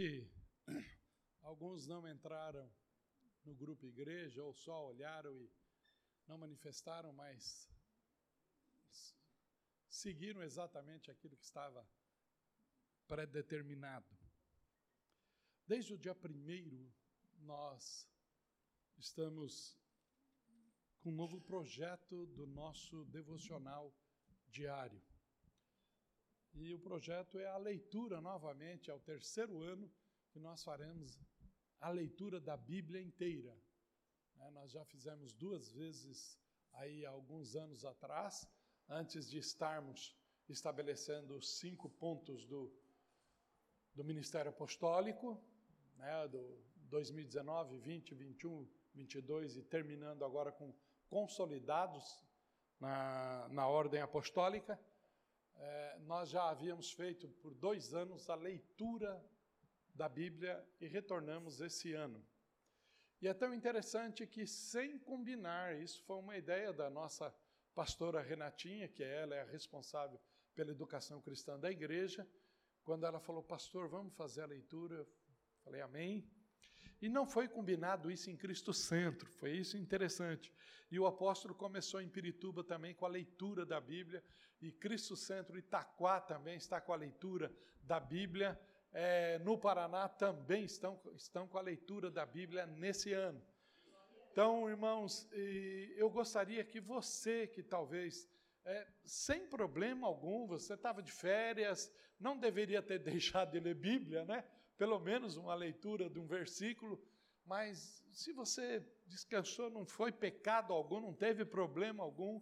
que alguns não entraram no grupo igreja ou só olharam e não manifestaram, mas seguiram exatamente aquilo que estava predeterminado. Desde o dia primeiro, nós estamos com um novo projeto do nosso devocional diário. E o projeto é a leitura novamente, é o terceiro ano que nós faremos a leitura da Bíblia inteira. É, nós já fizemos duas vezes aí alguns anos atrás, antes de estarmos estabelecendo os cinco pontos do, do Ministério Apostólico, né, do 2019, 20, 21, 22 e terminando agora com consolidados na, na ordem apostólica. É, nós já havíamos feito por dois anos a leitura da Bíblia e retornamos esse ano. E é tão interessante que, sem combinar, isso foi uma ideia da nossa pastora Renatinha, que ela é a responsável pela educação cristã da igreja, quando ela falou, pastor, vamos fazer a leitura, eu falei, amém. E não foi combinado isso em Cristo Centro, foi isso interessante. E o apóstolo começou em Pirituba também com a leitura da Bíblia, e Cristo Centro Itaquá também está com a leitura da Bíblia é, no Paraná também estão, estão com a leitura da Bíblia nesse ano. Então, irmãos, eu gostaria que você, que talvez, é, sem problema algum, você estava de férias, não deveria ter deixado de ler Bíblia, né? Pelo menos uma leitura de um versículo, mas se você descansou, não foi pecado algum, não teve problema algum,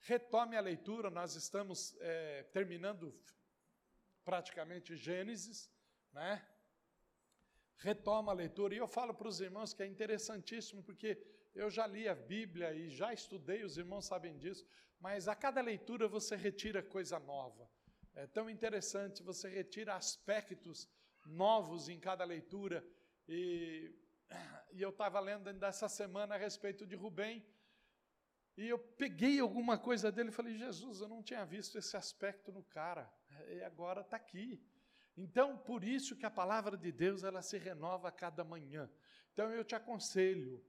retome a leitura. Nós estamos é, terminando praticamente Gênesis né? Retoma a leitura. E eu falo para os irmãos que é interessantíssimo, porque eu já li a Bíblia e já estudei, os irmãos sabem disso, mas a cada leitura você retira coisa nova. É tão interessante, você retira aspectos novos em cada leitura. E, e eu estava lendo dessa semana a respeito de Rubem, e eu peguei alguma coisa dele e falei, Jesus, eu não tinha visto esse aspecto no cara, e agora está aqui. Então, por isso que a palavra de Deus ela se renova a cada manhã. Então, eu te aconselho,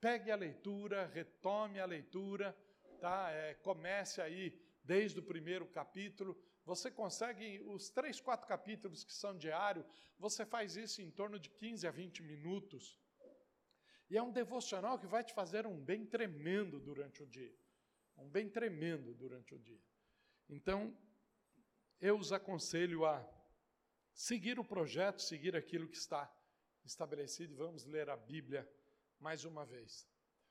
pegue a leitura, retome a leitura, tá? É, comece aí desde o primeiro capítulo. Você consegue os três, quatro capítulos que são diários, você faz isso em torno de 15 a 20 minutos. E é um devocional que vai te fazer um bem tremendo durante o dia. Um bem tremendo durante o dia. Então, eu os aconselho a seguir o projeto, seguir aquilo que está estabelecido e vamos ler a Bíblia mais uma vez.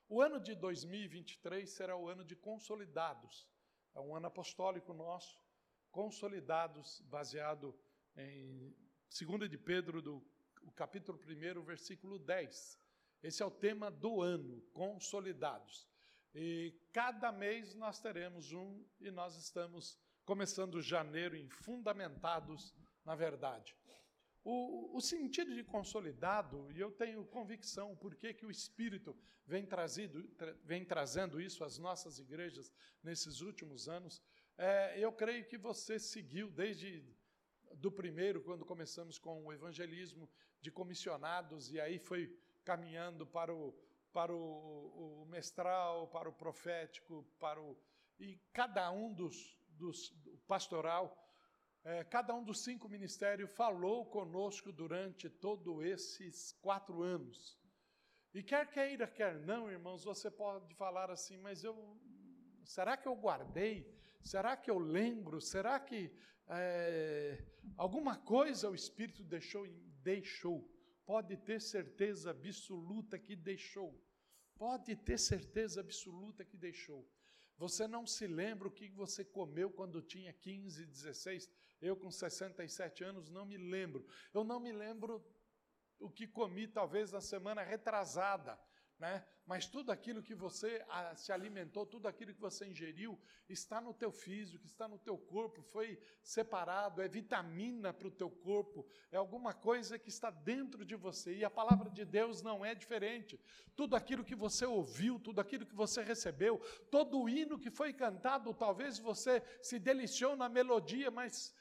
O ano de 2023 será o ano de consolidados. É um ano apostólico nosso, consolidados, baseado em 2 de Pedro, do capítulo 1, versículo 10. Esse é o tema do ano, consolidados. E cada mês nós teremos um, e nós estamos começando janeiro em fundamentados na verdade. O, o, sentido de consolidado, e eu tenho convicção por que, que o Espírito vem, trazido, tra, vem trazendo isso às nossas igrejas nesses últimos anos, é, eu creio que você seguiu desde do primeiro, quando começamos com o evangelismo de comissionados, e aí foi caminhando para o, para o, o mestral, para o profético, para o. E cada um dos, dos pastoral é, cada um dos cinco ministérios falou conosco durante todos esses quatro anos. E quer queira, quer não, irmãos, você pode falar assim, mas eu. Será que eu guardei? Será que eu lembro? Será que é, alguma coisa o Espírito deixou? Deixou. Pode ter certeza absoluta que deixou. Pode ter certeza absoluta que deixou. Você não se lembra o que você comeu quando tinha 15, 16, eu, com 67 anos, não me lembro. Eu não me lembro o que comi, talvez, na semana retrasada. Né? Mas tudo aquilo que você se alimentou, tudo aquilo que você ingeriu, está no teu físico, está no teu corpo, foi separado, é vitamina para o teu corpo, é alguma coisa que está dentro de você. E a palavra de Deus não é diferente. Tudo aquilo que você ouviu, tudo aquilo que você recebeu, todo o hino que foi cantado, talvez você se deliciou na melodia, mas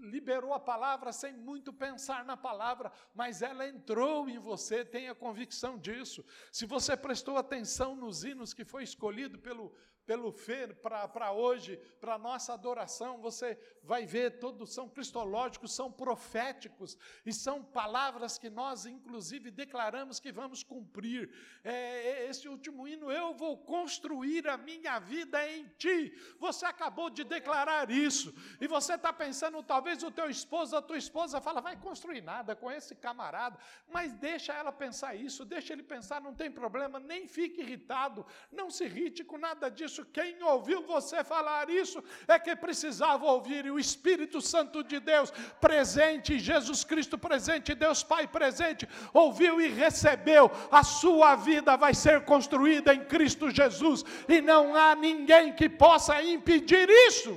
liberou a palavra sem muito pensar na palavra, mas ela entrou em você, tenha convicção disso. Se você prestou atenção nos hinos que foi escolhido pelo pelo para hoje, para nossa adoração, você vai ver, todos são cristológicos, são proféticos, e são palavras que nós, inclusive, declaramos que vamos cumprir. É, é, esse último hino, eu vou construir a minha vida em ti. Você acabou de declarar isso, e você está pensando, talvez o teu esposo, a tua esposa fala, vai construir nada com esse camarada, mas deixa ela pensar isso, deixa ele pensar, não tem problema, nem fique irritado, não se irrite com nada disso isso, quem ouviu você falar isso é que precisava ouvir, e o Espírito Santo de Deus presente, Jesus Cristo presente, Deus Pai presente, ouviu e recebeu. A sua vida vai ser construída em Cristo Jesus, e não há ninguém que possa impedir isso.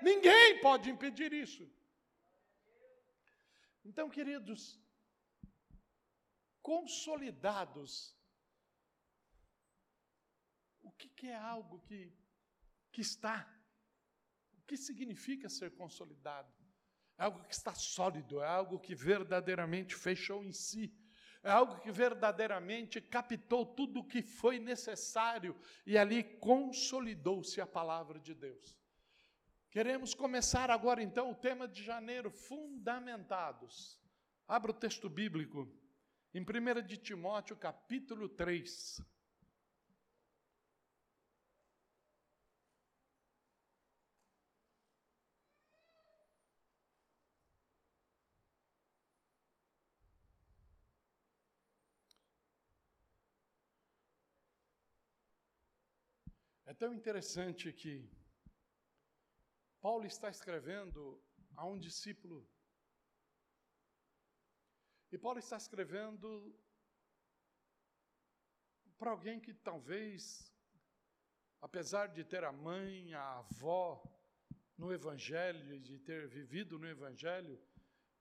Ninguém pode impedir isso. Então, queridos, consolidados que, que é algo que, que está? O que significa ser consolidado? É algo que está sólido, é algo que verdadeiramente fechou em si, é algo que verdadeiramente captou tudo o que foi necessário e ali consolidou-se a palavra de Deus. Queremos começar agora então o tema de janeiro, fundamentados. Abra o texto bíblico, em 1 de Timóteo, capítulo 3. Tão interessante que Paulo está escrevendo a um discípulo. E Paulo está escrevendo para alguém que talvez, apesar de ter a mãe, a avó no Evangelho de ter vivido no Evangelho,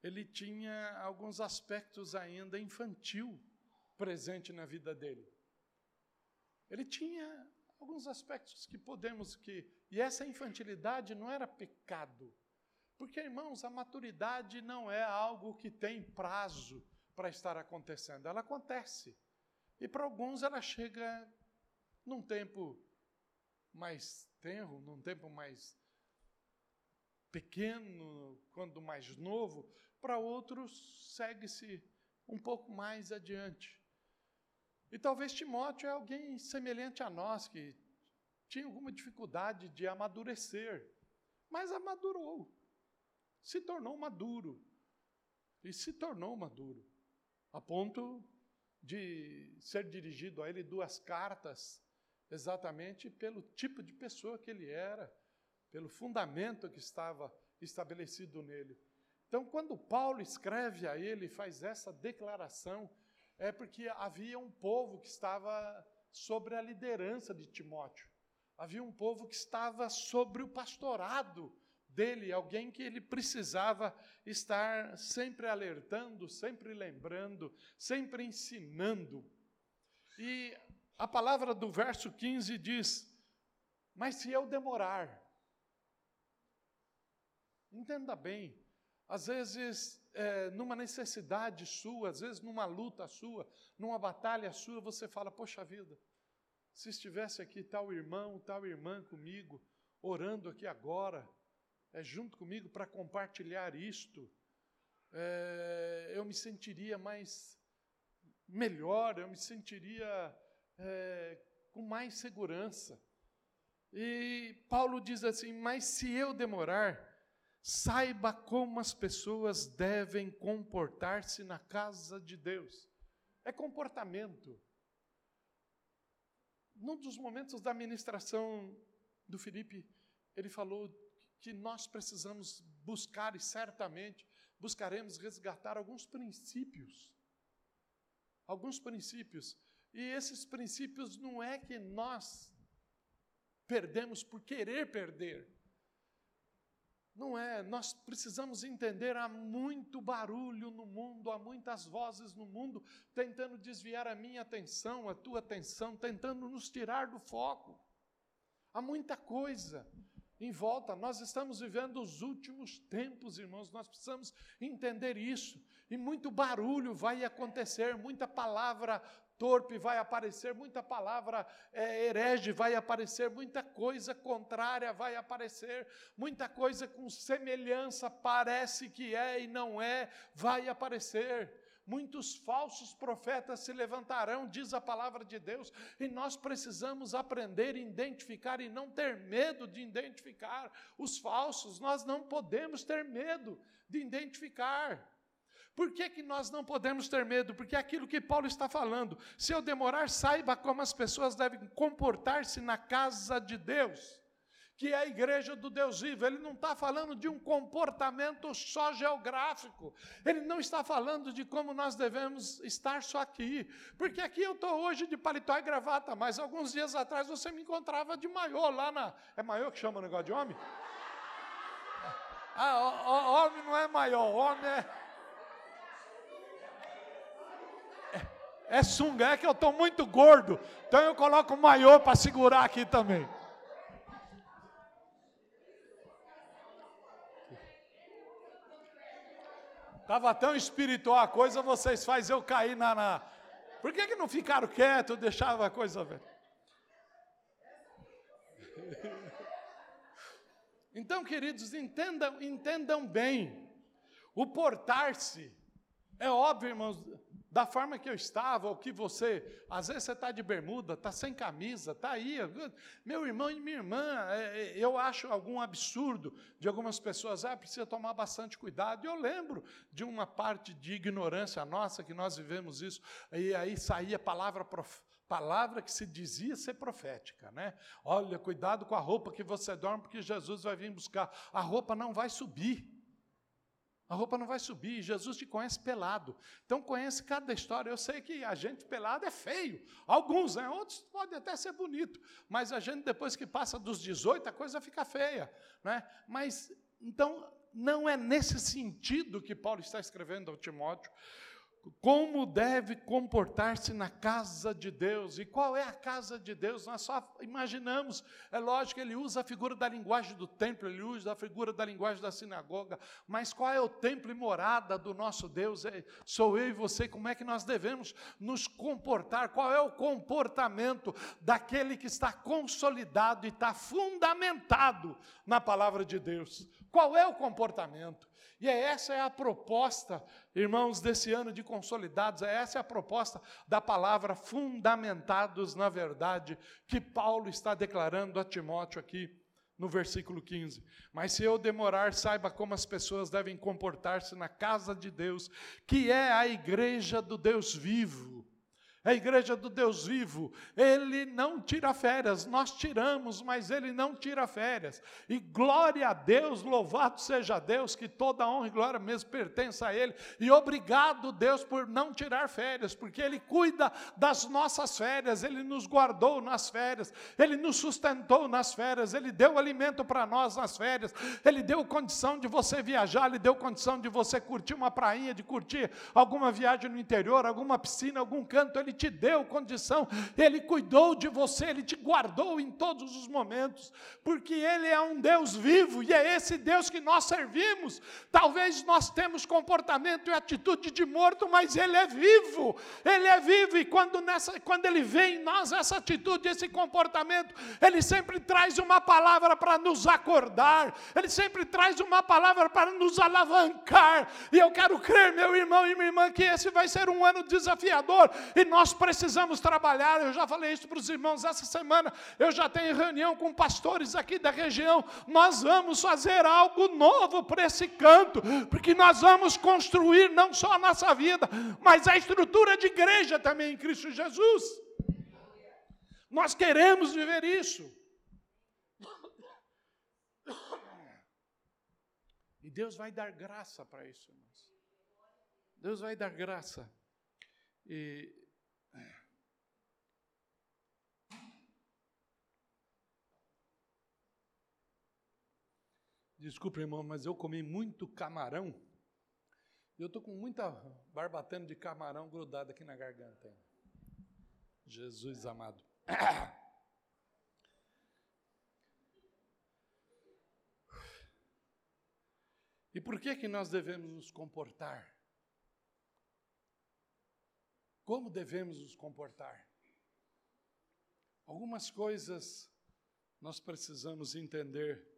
ele tinha alguns aspectos ainda infantil presente na vida dele. Ele tinha alguns aspectos que podemos que e essa infantilidade não era pecado. Porque, irmãos, a maturidade não é algo que tem prazo para estar acontecendo. Ela acontece. E para alguns ela chega num tempo mais tenro, num tempo mais pequeno, quando mais novo, para outros segue-se um pouco mais adiante. E talvez Timóteo é alguém semelhante a nós, que tinha alguma dificuldade de amadurecer, mas amadurou, se tornou maduro. E se tornou maduro, a ponto de ser dirigido a ele duas cartas, exatamente pelo tipo de pessoa que ele era, pelo fundamento que estava estabelecido nele. Então, quando Paulo escreve a ele, faz essa declaração, é porque havia um povo que estava sobre a liderança de Timóteo. Havia um povo que estava sobre o pastorado dele, alguém que ele precisava estar sempre alertando, sempre lembrando, sempre ensinando. E a palavra do verso 15 diz: Mas se eu demorar, entenda bem, às vezes é, numa necessidade sua, às vezes numa luta sua, numa batalha sua, você fala: Poxa vida, se estivesse aqui tal irmão, tal irmã comigo, orando aqui agora, é, junto comigo para compartilhar isto, é, eu me sentiria mais melhor, eu me sentiria é, com mais segurança. E Paulo diz assim: Mas se eu demorar, Saiba como as pessoas devem comportar-se na casa de Deus. É comportamento. Num dos momentos da ministração do Felipe, ele falou que nós precisamos buscar, e certamente buscaremos resgatar alguns princípios. Alguns princípios. E esses princípios não é que nós perdemos por querer perder não é, nós precisamos entender, há muito barulho no mundo, há muitas vozes no mundo tentando desviar a minha atenção, a tua atenção, tentando nos tirar do foco. Há muita coisa. em volta. Nós estamos vivendo os últimos tempos, irmãos, nós precisamos entender isso. E muito barulho vai acontecer, muita palavra torpe vai aparecer, muita palavra é, herege vai aparecer, muita coisa contrária vai aparecer, muita coisa com semelhança parece que é e não é, vai aparecer. Muitos falsos profetas se levantarão, diz a palavra de Deus, e nós precisamos aprender a identificar e não ter medo de identificar os falsos, nós não podemos ter medo de identificar. Por que, que nós não podemos ter medo? Porque é aquilo que Paulo está falando. Se eu demorar, saiba como as pessoas devem comportar-se na casa de Deus, que é a igreja do Deus vivo. Ele não está falando de um comportamento só geográfico. Ele não está falando de como nós devemos estar só aqui. Porque aqui eu estou hoje de paletó e gravata, mas alguns dias atrás você me encontrava de maiô lá na. É maiô que chama o negócio de homem? Ah, homem não é maior, homem é. É sunga, é que eu estou muito gordo. Então eu coloco o maiô para segurar aqui também. Estava tão espiritual a coisa, vocês fazem eu cair na, na. Por que, que não ficaram quietos, deixava a coisa ver? Então, queridos, entendam, entendam bem. O portar-se, é óbvio, irmãos, da forma que eu estava, ou que você, às vezes você está de bermuda, está sem camisa, está aí. Meu irmão e minha irmã, é, é, eu acho algum absurdo de algumas pessoas, ah, precisa tomar bastante cuidado. Eu lembro de uma parte de ignorância nossa, que nós vivemos isso, e aí saía palavra palavra que se dizia ser profética, né? Olha, cuidado com a roupa que você dorme, porque Jesus vai vir buscar. A roupa não vai subir. A roupa não vai subir, Jesus te conhece pelado. Então conhece cada história. Eu sei que a gente pelado é feio. Alguns, né? outros podem até ser bonito. Mas a gente, depois que passa dos 18, a coisa fica feia. Né? Mas, então, não é nesse sentido que Paulo está escrevendo ao Timóteo como deve comportar-se na casa de Deus. E qual é a casa de Deus? Nós só imaginamos. É lógico, ele usa a figura da linguagem do templo, ele usa a figura da linguagem da sinagoga. Mas qual é o templo e morada do nosso Deus? É, sou eu e você. Como é que nós devemos nos comportar? Qual é o comportamento daquele que está consolidado e está fundamentado na palavra de Deus? Qual é o comportamento? E é essa é a proposta, irmãos, desse ano de consolidados, é essa é a proposta da palavra fundamentados na verdade, que Paulo está declarando a Timóteo aqui no versículo 15. Mas se eu demorar, saiba como as pessoas devem comportar-se na casa de Deus, que é a igreja do Deus vivo a igreja do Deus vivo, ele não tira férias, nós tiramos, mas ele não tira férias. E glória a Deus, louvado seja Deus, que toda honra e glória mesmo pertence a ele. E obrigado, Deus, por não tirar férias, porque ele cuida das nossas férias, ele nos guardou nas férias, ele nos sustentou nas férias, ele deu alimento para nós nas férias, ele deu condição de você viajar, ele deu condição de você curtir uma prainha, de curtir alguma viagem no interior, alguma piscina, algum canto, ele te deu condição, Ele cuidou de você, Ele te guardou em todos os momentos, porque Ele é um Deus vivo e é esse Deus que nós servimos. Talvez nós temos comportamento e atitude de morto, mas Ele é vivo, Ele é vivo e quando, nessa, quando Ele vê em nós essa atitude, esse comportamento, Ele sempre traz uma palavra para nos acordar, Ele sempre traz uma palavra para nos alavancar. E eu quero crer, meu irmão e minha irmã, que esse vai ser um ano desafiador e nós nós precisamos trabalhar. Eu já falei isso para os irmãos essa semana. Eu já tenho reunião com pastores aqui da região. Nós vamos fazer algo novo para esse canto, porque nós vamos construir não só a nossa vida, mas a estrutura de igreja também em Cristo Jesus. Nós queremos viver isso. E Deus vai dar graça para isso, irmãos. Deus vai dar graça. E Desculpe, irmão, mas eu comi muito camarão. E eu estou com muita barbatana de camarão grudada aqui na garganta. Jesus amado. E por que que nós devemos nos comportar? Como devemos nos comportar? Algumas coisas nós precisamos entender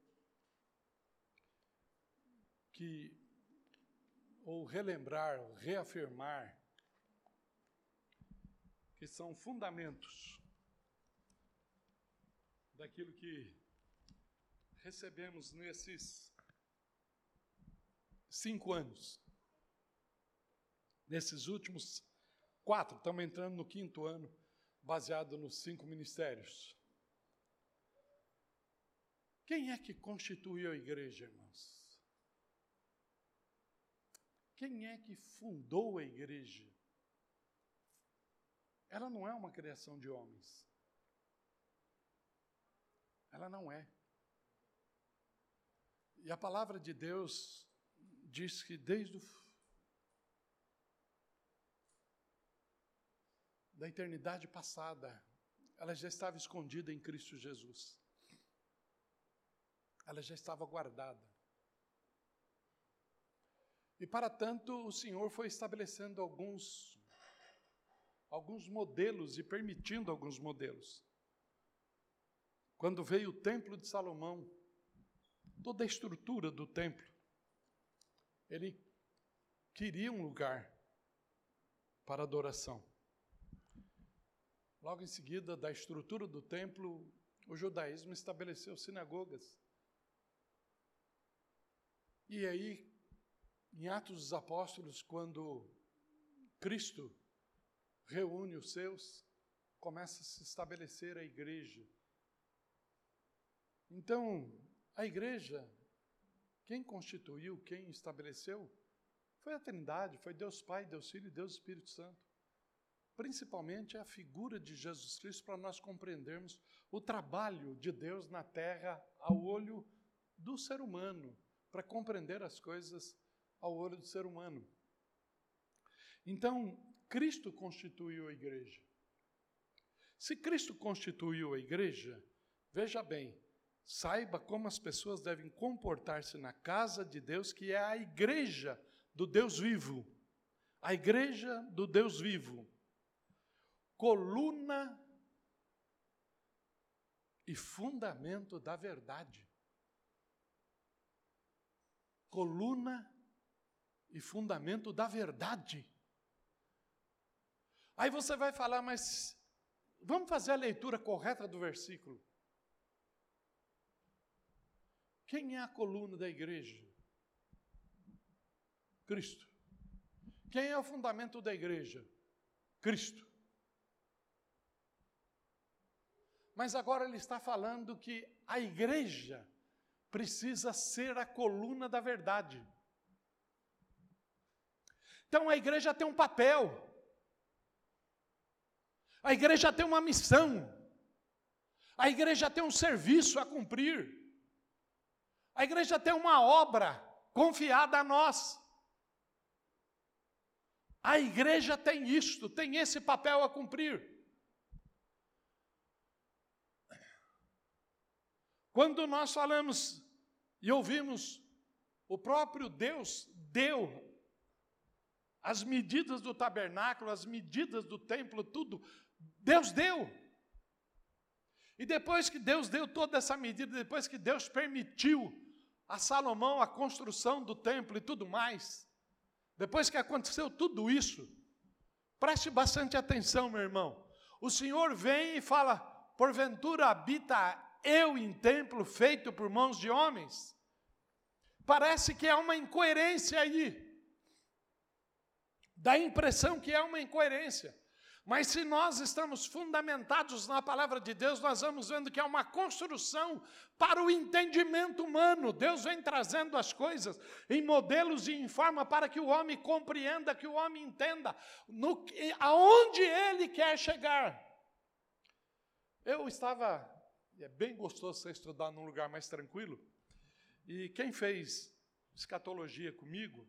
que ou relembrar, ou reafirmar que são fundamentos daquilo que recebemos nesses cinco anos. Nesses últimos quatro, estamos entrando no quinto ano, baseado nos cinco ministérios. Quem é que constituiu a igreja, irmãos? Quem é que fundou a igreja? Ela não é uma criação de homens. Ela não é. E a palavra de Deus diz que desde o, da eternidade passada, ela já estava escondida em Cristo Jesus. Ela já estava guardada. E para tanto, o Senhor foi estabelecendo alguns alguns modelos e permitindo alguns modelos. Quando veio o templo de Salomão, toda a estrutura do templo, ele queria um lugar para adoração. Logo em seguida, da estrutura do templo, o judaísmo estabeleceu sinagogas. E aí, em Atos dos Apóstolos, quando Cristo reúne os seus, começa a se estabelecer a igreja. Então, a igreja, quem constituiu, quem estabeleceu, foi a Trindade, foi Deus Pai, Deus Filho e Deus Espírito Santo. Principalmente a figura de Jesus Cristo para nós compreendermos o trabalho de Deus na terra ao olho do ser humano, para compreender as coisas ao olho do ser humano. Então, Cristo constituiu a igreja. Se Cristo constituiu a igreja, veja bem, saiba como as pessoas devem comportar-se na casa de Deus, que é a igreja do Deus vivo. A igreja do Deus vivo. Coluna e fundamento da verdade. Coluna e fundamento da verdade. Aí você vai falar, mas vamos fazer a leitura correta do versículo. Quem é a coluna da igreja? Cristo. Quem é o fundamento da igreja? Cristo. Mas agora ele está falando que a igreja precisa ser a coluna da verdade. Então a igreja tem um papel. A igreja tem uma missão. A igreja tem um serviço a cumprir. A igreja tem uma obra confiada a nós. A igreja tem isto, tem esse papel a cumprir. Quando nós falamos e ouvimos, o próprio Deus deu as medidas do tabernáculo, as medidas do templo, tudo Deus deu. E depois que Deus deu toda essa medida, depois que Deus permitiu a Salomão a construção do templo e tudo mais, depois que aconteceu tudo isso, preste bastante atenção, meu irmão. O Senhor vem e fala: porventura habita eu em templo feito por mãos de homens? Parece que é uma incoerência aí. Dá a impressão que é uma incoerência. Mas se nós estamos fundamentados na palavra de Deus, nós vamos vendo que é uma construção para o entendimento humano. Deus vem trazendo as coisas em modelos e em forma para que o homem compreenda, que o homem entenda no, aonde ele quer chegar. Eu estava, é bem gostoso você estudar num lugar mais tranquilo, e quem fez escatologia comigo,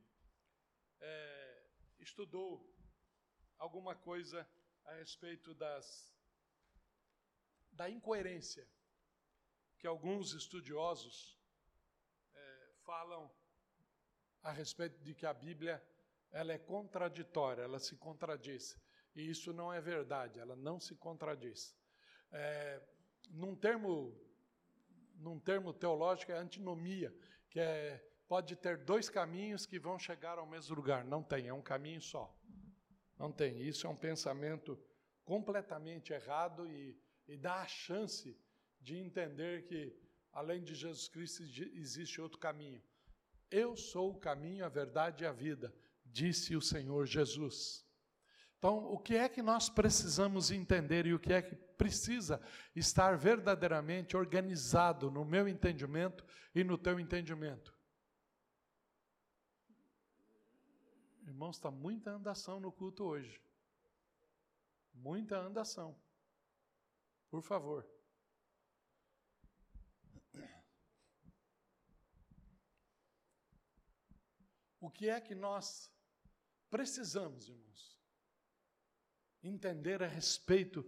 é, estudou alguma coisa a respeito das, da incoerência que alguns estudiosos é, falam a respeito de que a Bíblia ela é contraditória, ela se contradiz. E isso não é verdade, ela não se contradiz. É, num, termo, num termo teológico, é antinomia, que é, pode ter dois caminhos que vão chegar ao mesmo lugar. Não tem, é um caminho só. Não tem. Isso é um pensamento completamente errado e, e dá a chance de entender que, além de Jesus Cristo, existe outro caminho. Eu sou o caminho, a verdade e a vida, disse o Senhor Jesus. Então, o que é que nós precisamos entender e o que é que precisa estar verdadeiramente organizado no meu entendimento e no teu entendimento? Irmãos, está muita andação no culto hoje. Muita andação. Por favor. O que é que nós precisamos, irmãos? Entender a respeito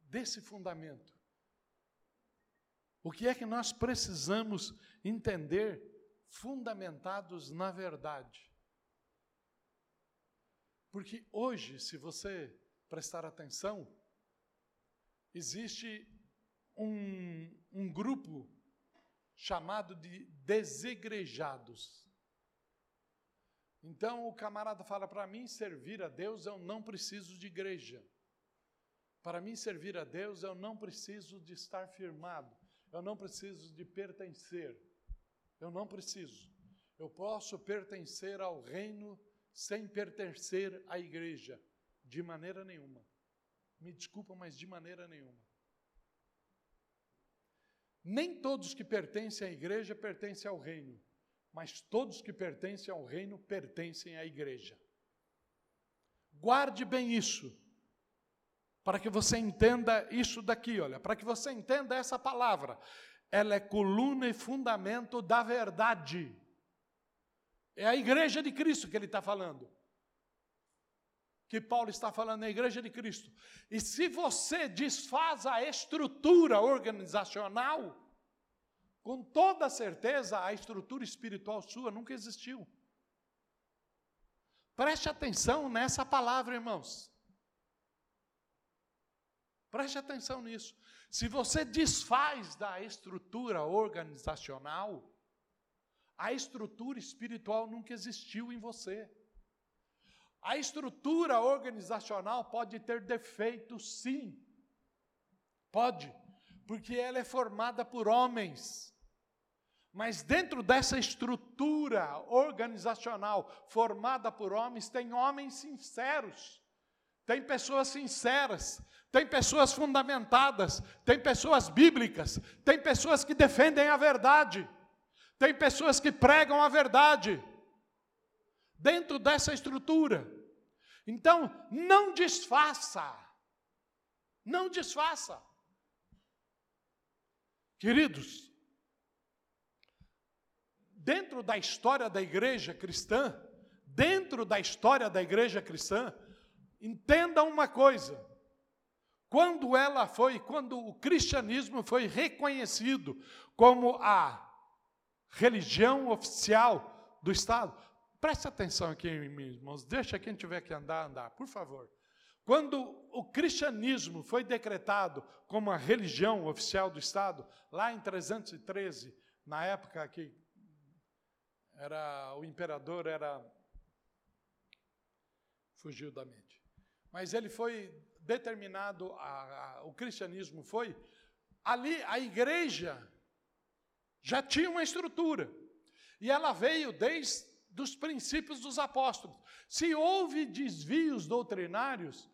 desse fundamento. O que é que nós precisamos entender fundamentados na verdade? Porque hoje, se você prestar atenção, existe um, um grupo chamado de desigrejados. Então o camarada fala: para mim servir a Deus eu não preciso de igreja. Para mim servir a Deus eu não preciso de estar firmado. Eu não preciso de pertencer. Eu não preciso. Eu posso pertencer ao reino sem pertencer à igreja. De maneira nenhuma. Me desculpa, mas de maneira nenhuma. Nem todos que pertencem à igreja pertencem ao reino mas todos que pertencem ao reino pertencem à igreja. Guarde bem isso, para que você entenda isso daqui, olha, para que você entenda essa palavra. Ela é coluna e fundamento da verdade. É a igreja de Cristo que ele está falando. Que Paulo está falando, a igreja de Cristo. E se você desfaz a estrutura organizacional, com toda certeza, a estrutura espiritual sua nunca existiu. Preste atenção nessa palavra, irmãos. Preste atenção nisso. Se você desfaz da estrutura organizacional, a estrutura espiritual nunca existiu em você. A estrutura organizacional pode ter defeitos, sim. Pode porque ela é formada por homens. Mas dentro dessa estrutura organizacional formada por homens, tem homens sinceros, tem pessoas sinceras, tem pessoas fundamentadas, tem pessoas bíblicas, tem pessoas que defendem a verdade, tem pessoas que pregam a verdade. Dentro dessa estrutura. Então, não desfaça. Não desfaça. Queridos, dentro da história da igreja cristã, dentro da história da igreja cristã, entenda uma coisa. Quando ela foi, quando o cristianismo foi reconhecido como a religião oficial do Estado, preste atenção aqui, meus irmãos, deixa quem tiver que andar, andar, por favor. Quando o cristianismo foi decretado como a religião oficial do Estado, lá em 313, na época que era o imperador era fugiu da mente. Mas ele foi determinado, a, a, o cristianismo foi ali a igreja já tinha uma estrutura e ela veio desde os princípios dos apóstolos. Se houve desvios doutrinários,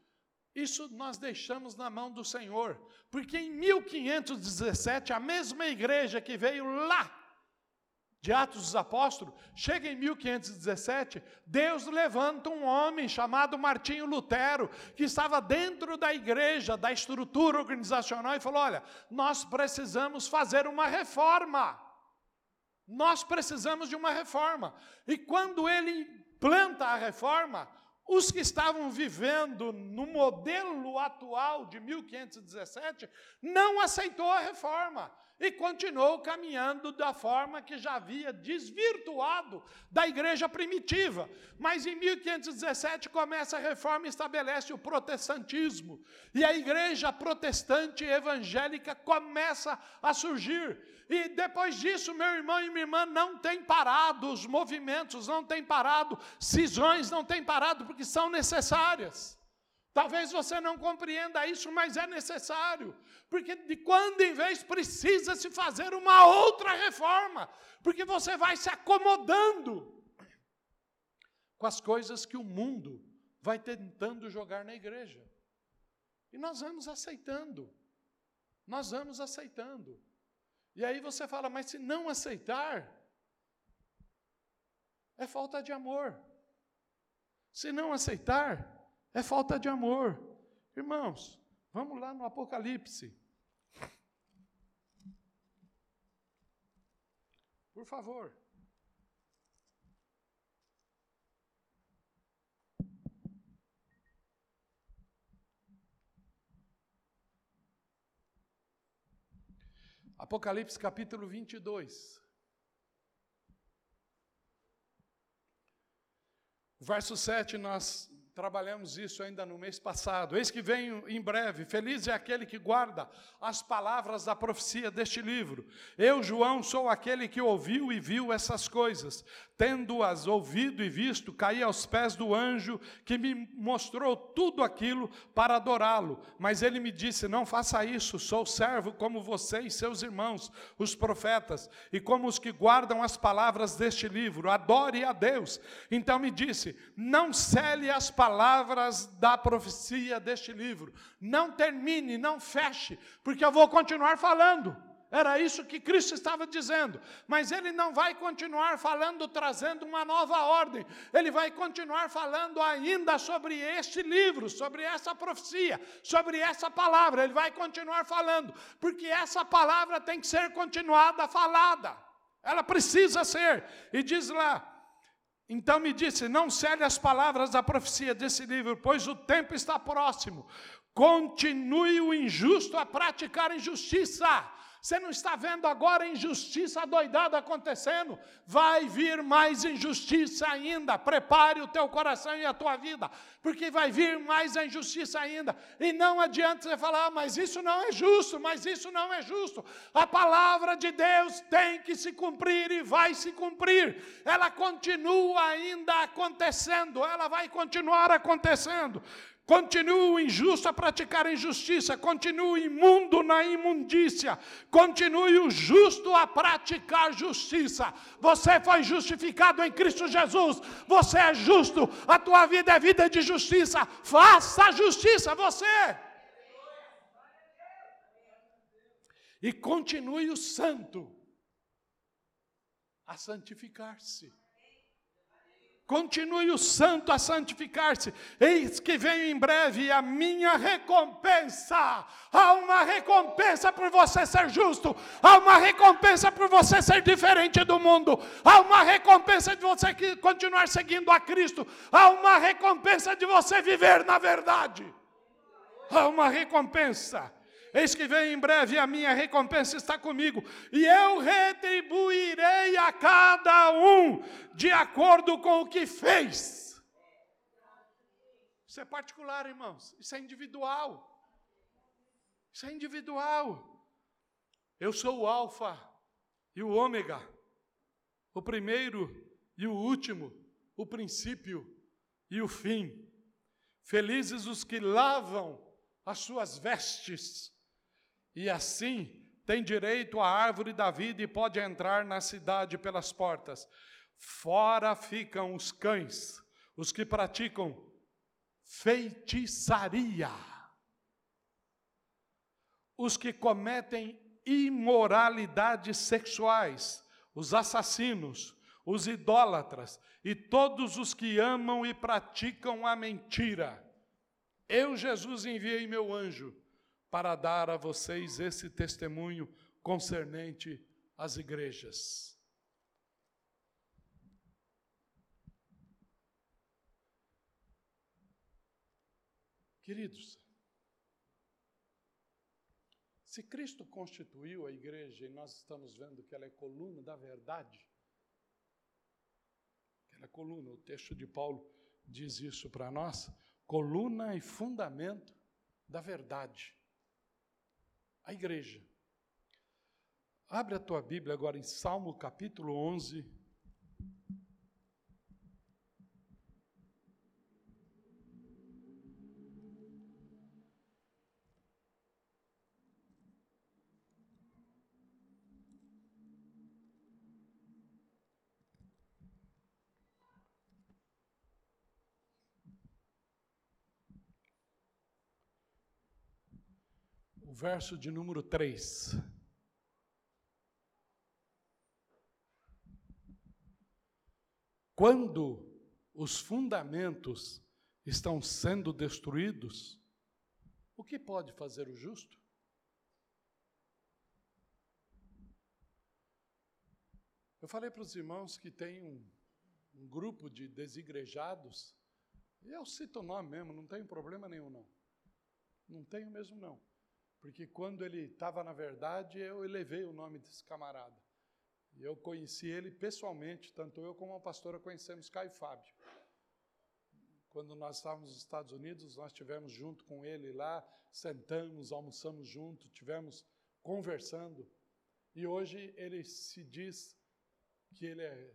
isso nós deixamos na mão do Senhor, porque em 1517, a mesma igreja que veio lá de Atos dos Apóstolos, chega em 1517, Deus levanta um homem chamado Martinho Lutero, que estava dentro da igreja, da estrutura organizacional, e falou: Olha, nós precisamos fazer uma reforma. Nós precisamos de uma reforma. E quando ele planta a reforma, os que estavam vivendo no modelo atual de 1517 não aceitou a reforma. E continuou caminhando da forma que já havia desvirtuado da igreja primitiva. Mas em 1517 começa a reforma e estabelece o protestantismo. E a igreja protestante evangélica começa a surgir. E depois disso, meu irmão e minha irmã, não tem parado, os movimentos não têm parado, cisões não têm parado, porque são necessárias. Talvez você não compreenda isso, mas é necessário, porque de quando em vez precisa se fazer uma outra reforma, porque você vai se acomodando com as coisas que o mundo vai tentando jogar na igreja. E nós vamos aceitando. Nós vamos aceitando. E aí você fala, mas se não aceitar, é falta de amor. Se não aceitar, é falta de amor. Irmãos, vamos lá no Apocalipse. Por favor. Apocalipse capítulo 22. Verso 7, nós Trabalhamos isso ainda no mês passado. Eis que venho em breve. Feliz é aquele que guarda as palavras da profecia deste livro. Eu, João, sou aquele que ouviu e viu essas coisas. Tendo-as ouvido e visto, caí aos pés do anjo que me mostrou tudo aquilo para adorá-lo. Mas ele me disse: Não faça isso, sou servo como você e seus irmãos, os profetas, e como os que guardam as palavras deste livro. Adore a Deus. Então me disse: Não cele as palavras palavras da profecia deste livro. Não termine, não feche, porque eu vou continuar falando. Era isso que Cristo estava dizendo. Mas ele não vai continuar falando, trazendo uma nova ordem. Ele vai continuar falando ainda sobre este livro, sobre essa profecia, sobre essa palavra. Ele vai continuar falando, porque essa palavra tem que ser continuada falada. Ela precisa ser. E diz lá, então me disse: Não cele as palavras da profecia desse livro, pois o tempo está próximo. Continue o injusto a praticar injustiça você não está vendo agora injustiça doidada acontecendo? Vai vir mais injustiça ainda. Prepare o teu coração e a tua vida, porque vai vir mais injustiça ainda. E não adianta você falar, ah, mas isso não é justo, mas isso não é justo. A palavra de Deus tem que se cumprir e vai se cumprir. Ela continua ainda acontecendo, ela vai continuar acontecendo. Continue o injusto a praticar injustiça, continue o imundo na imundícia, continue o justo a praticar justiça. Você foi justificado em Cristo Jesus, você é justo, a tua vida é vida de justiça, faça justiça você. E continue o santo a santificar-se. Continue o santo a santificar-se. Eis que venho em breve a minha recompensa. Há uma recompensa por você ser justo. Há uma recompensa por você ser diferente do mundo. Há uma recompensa de você continuar seguindo a Cristo. Há uma recompensa de você viver na verdade. Há uma recompensa. Eis que vem em breve, a minha recompensa está comigo, e eu retribuirei a cada um de acordo com o que fez. Isso é particular, irmãos, isso é individual. Isso é individual. Eu sou o Alfa e o Ômega, o primeiro e o último, o princípio e o fim. Felizes os que lavam as suas vestes e assim tem direito à árvore da vida e pode entrar na cidade pelas portas. Fora ficam os cães, os que praticam feitiçaria, os que cometem imoralidades sexuais, os assassinos, os idólatras e todos os que amam e praticam a mentira. Eu, Jesus, enviei meu anjo para dar a vocês esse testemunho concernente às igrejas. Queridos, Se Cristo constituiu a igreja e nós estamos vendo que ela é coluna da verdade, ela é coluna, o texto de Paulo diz isso para nós, coluna e fundamento da verdade. A igreja. Abre a tua Bíblia agora em Salmo capítulo 11, verso de número 3. Quando os fundamentos estão sendo destruídos, o que pode fazer o justo? Eu falei para os irmãos que tem um, um grupo de desigrejados, e eu cito o nome mesmo, não tenho problema nenhum não. Não tenho mesmo não. Porque quando ele estava na verdade, eu elevei o nome desse camarada. E eu conheci ele pessoalmente, tanto eu como a pastora conhecemos Caio Fábio. Quando nós estávamos nos Estados Unidos, nós tivemos junto com ele lá, sentamos, almoçamos junto, tivemos conversando. E hoje ele se diz que ele é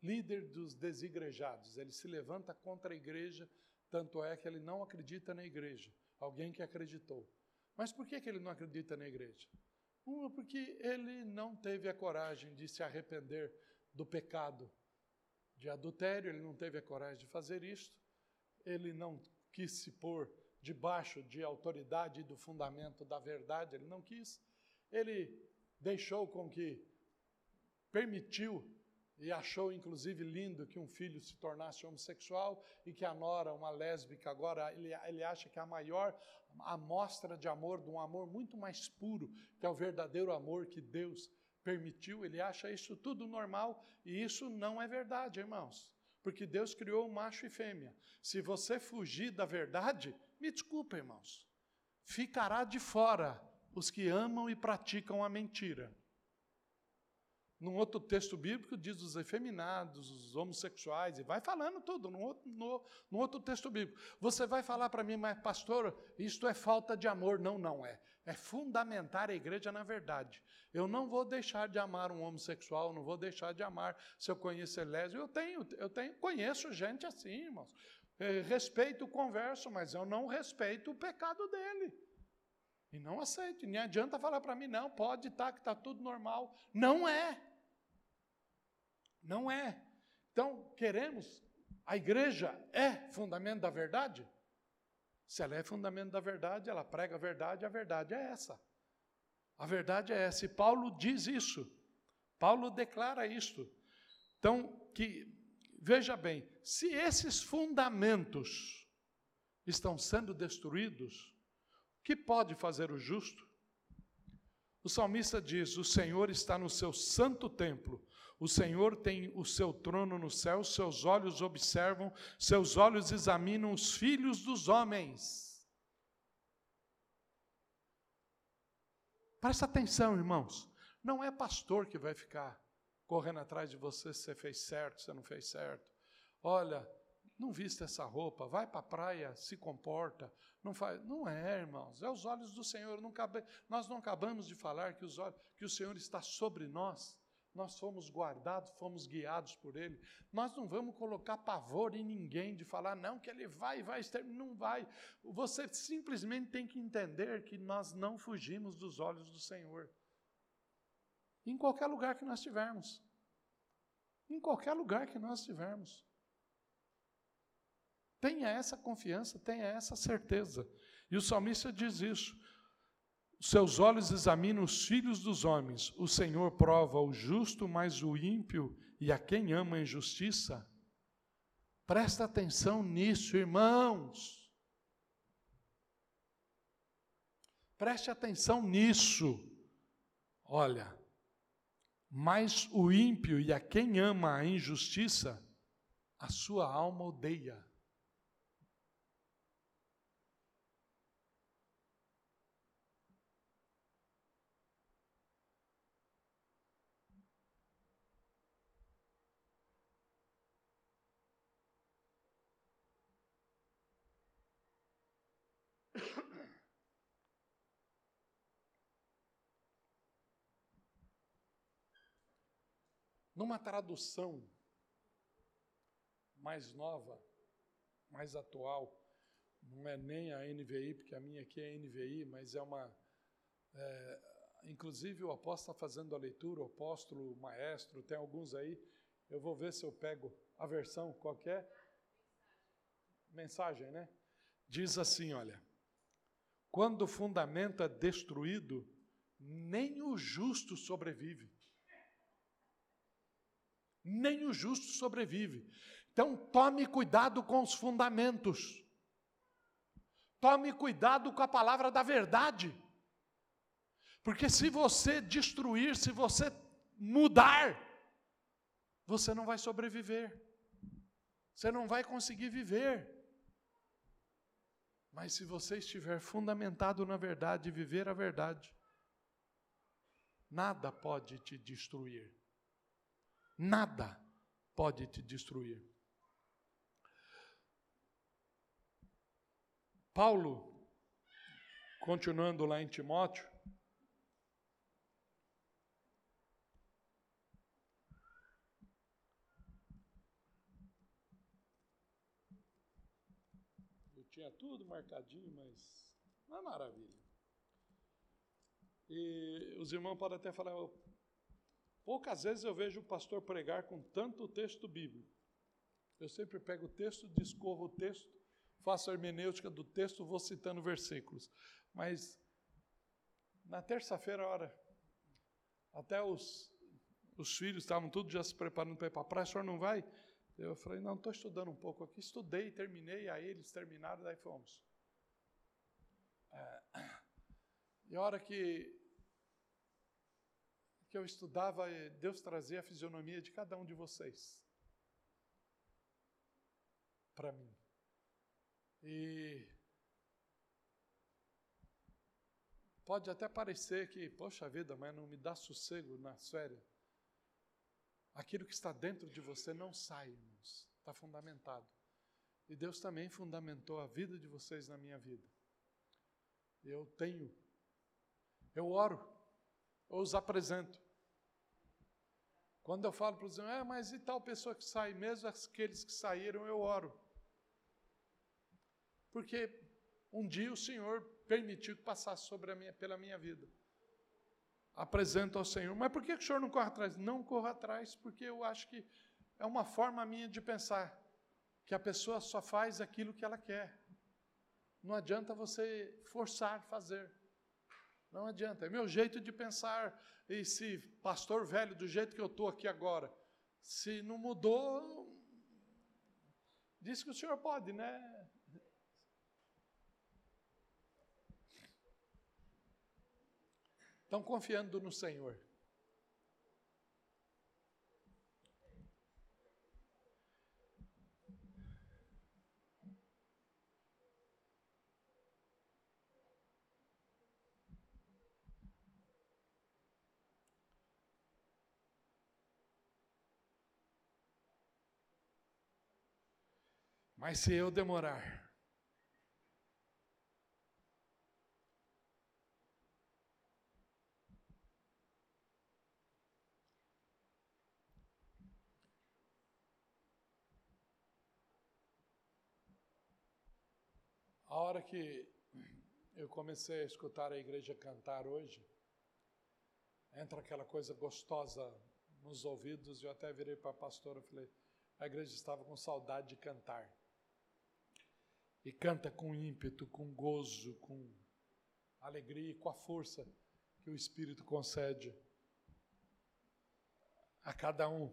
líder dos desigrejados. Ele se levanta contra a igreja, tanto é que ele não acredita na igreja. Alguém que acreditou. Mas por que, que ele não acredita na igreja? Uma, porque ele não teve a coragem de se arrepender do pecado de adultério, ele não teve a coragem de fazer isto, ele não quis se pôr debaixo de autoridade do fundamento da verdade, ele não quis. Ele deixou com que permitiu e achou inclusive lindo que um filho se tornasse homossexual e que a nora, uma lésbica, agora ele, ele acha que é a maior amostra de amor, de um amor muito mais puro, que é o verdadeiro amor que Deus permitiu, ele acha isso tudo normal e isso não é verdade, irmãos. Porque Deus criou macho e fêmea. Se você fugir da verdade, me desculpa, irmãos, ficará de fora os que amam e praticam a mentira. Num outro texto bíblico diz os efeminados, os homossexuais, e vai falando tudo, num outro, no, num outro texto bíblico. Você vai falar para mim, mas pastor, isto é falta de amor. Não, não é. É fundamentar a igreja na verdade. Eu não vou deixar de amar um homossexual, não vou deixar de amar se eu conhecer lésbico. Eu tenho, eu tenho, conheço gente assim, irmãos. Eu respeito o converso, mas eu não respeito o pecado dele. E não aceito. Nem adianta falar para mim, não, pode estar, tá, que está tudo normal. Não é. Não é. Então, queremos, a igreja é fundamento da verdade? Se ela é fundamento da verdade, ela prega a verdade, a verdade é essa. A verdade é essa. E Paulo diz isso. Paulo declara isto. Então, que veja bem, se esses fundamentos estão sendo destruídos, o que pode fazer o justo? O salmista diz: O Senhor está no seu santo templo, o Senhor tem o seu trono no céu, seus olhos observam, seus olhos examinam os filhos dos homens. Presta atenção, irmãos. Não é pastor que vai ficar correndo atrás de você se você fez certo, se não fez certo. Olha, não vista essa roupa, vai para a praia, se comporta. Não, faz, não é, irmãos, é os olhos do Senhor. Não cabe, nós não acabamos de falar que, os, que o Senhor está sobre nós nós fomos guardados, fomos guiados por Ele. Nós não vamos colocar pavor em ninguém de falar, não, que Ele vai, vai, não vai. Você simplesmente tem que entender que nós não fugimos dos olhos do Senhor. Em qualquer lugar que nós estivermos. Em qualquer lugar que nós estivermos. Tenha essa confiança, tenha essa certeza. E o salmista diz isso. Seus olhos examinam os filhos dos homens. O Senhor prova o justo, mas o ímpio e a quem ama a injustiça. Presta atenção nisso, irmãos. Preste atenção nisso. Olha, mas o ímpio e a quem ama a injustiça, a sua alma odeia. Numa tradução mais nova, mais atual, não é nem a NVI, porque a minha aqui é NVI, mas é uma. É, inclusive o apóstolo está fazendo a leitura, o apóstolo, o maestro, tem alguns aí. Eu vou ver se eu pego a versão qualquer. Mensagem, né? Diz assim: olha. Quando o fundamento é destruído, nem o justo sobrevive. Nem o justo sobrevive. Então, tome cuidado com os fundamentos. Tome cuidado com a palavra da verdade. Porque se você destruir, se você mudar, você não vai sobreviver. Você não vai conseguir viver. Mas se você estiver fundamentado na verdade e viver a verdade, nada pode te destruir. Nada pode te destruir. Paulo, continuando lá em Timóteo, eu tinha tudo marcadinho, mas é maravilha. E os irmãos podem até falar, poucas vezes eu vejo o pastor pregar com tanto texto bíblico. Eu sempre pego o texto, discorro o texto, faço a hermenêutica do texto, vou citando versículos. Mas na terça-feira, hora, até os, os filhos estavam todos já se preparando para ir para a praia, o senhor não vai? Eu falei, não, estou estudando um pouco aqui. Estudei, terminei, aí eles terminaram, daí fomos. É, e a hora que, que eu estudava, Deus trazia a fisionomia de cada um de vocês para mim. E pode até parecer que, poxa vida, mas não me dá sossego na férias. Aquilo que está dentro de você não sai, irmãos. Está fundamentado. E Deus também fundamentou a vida de vocês na minha vida. Eu tenho, eu oro, eu os apresento. Quando eu falo para os irmãos, é, mas e tal pessoa que sai, mesmo aqueles que saíram, eu oro. Porque um dia o Senhor permitiu que passasse sobre a minha, pela minha vida. Apresento ao Senhor. Mas por que o Senhor não corre atrás? Não corro atrás, porque eu acho que é uma forma minha de pensar que a pessoa só faz aquilo que ela quer. Não adianta você forçar fazer. Não adianta. É meu jeito de pensar. E se pastor velho, do jeito que eu estou aqui agora, se não mudou, diz que o senhor pode, né? Estão confiando no Senhor. Mas se eu demorar, A hora que eu comecei a escutar a igreja cantar hoje, entra aquela coisa gostosa nos ouvidos, eu até virei para a pastora e falei, a igreja estava com saudade de cantar. E canta com ímpeto, com gozo, com alegria e com a força que o Espírito concede a cada um.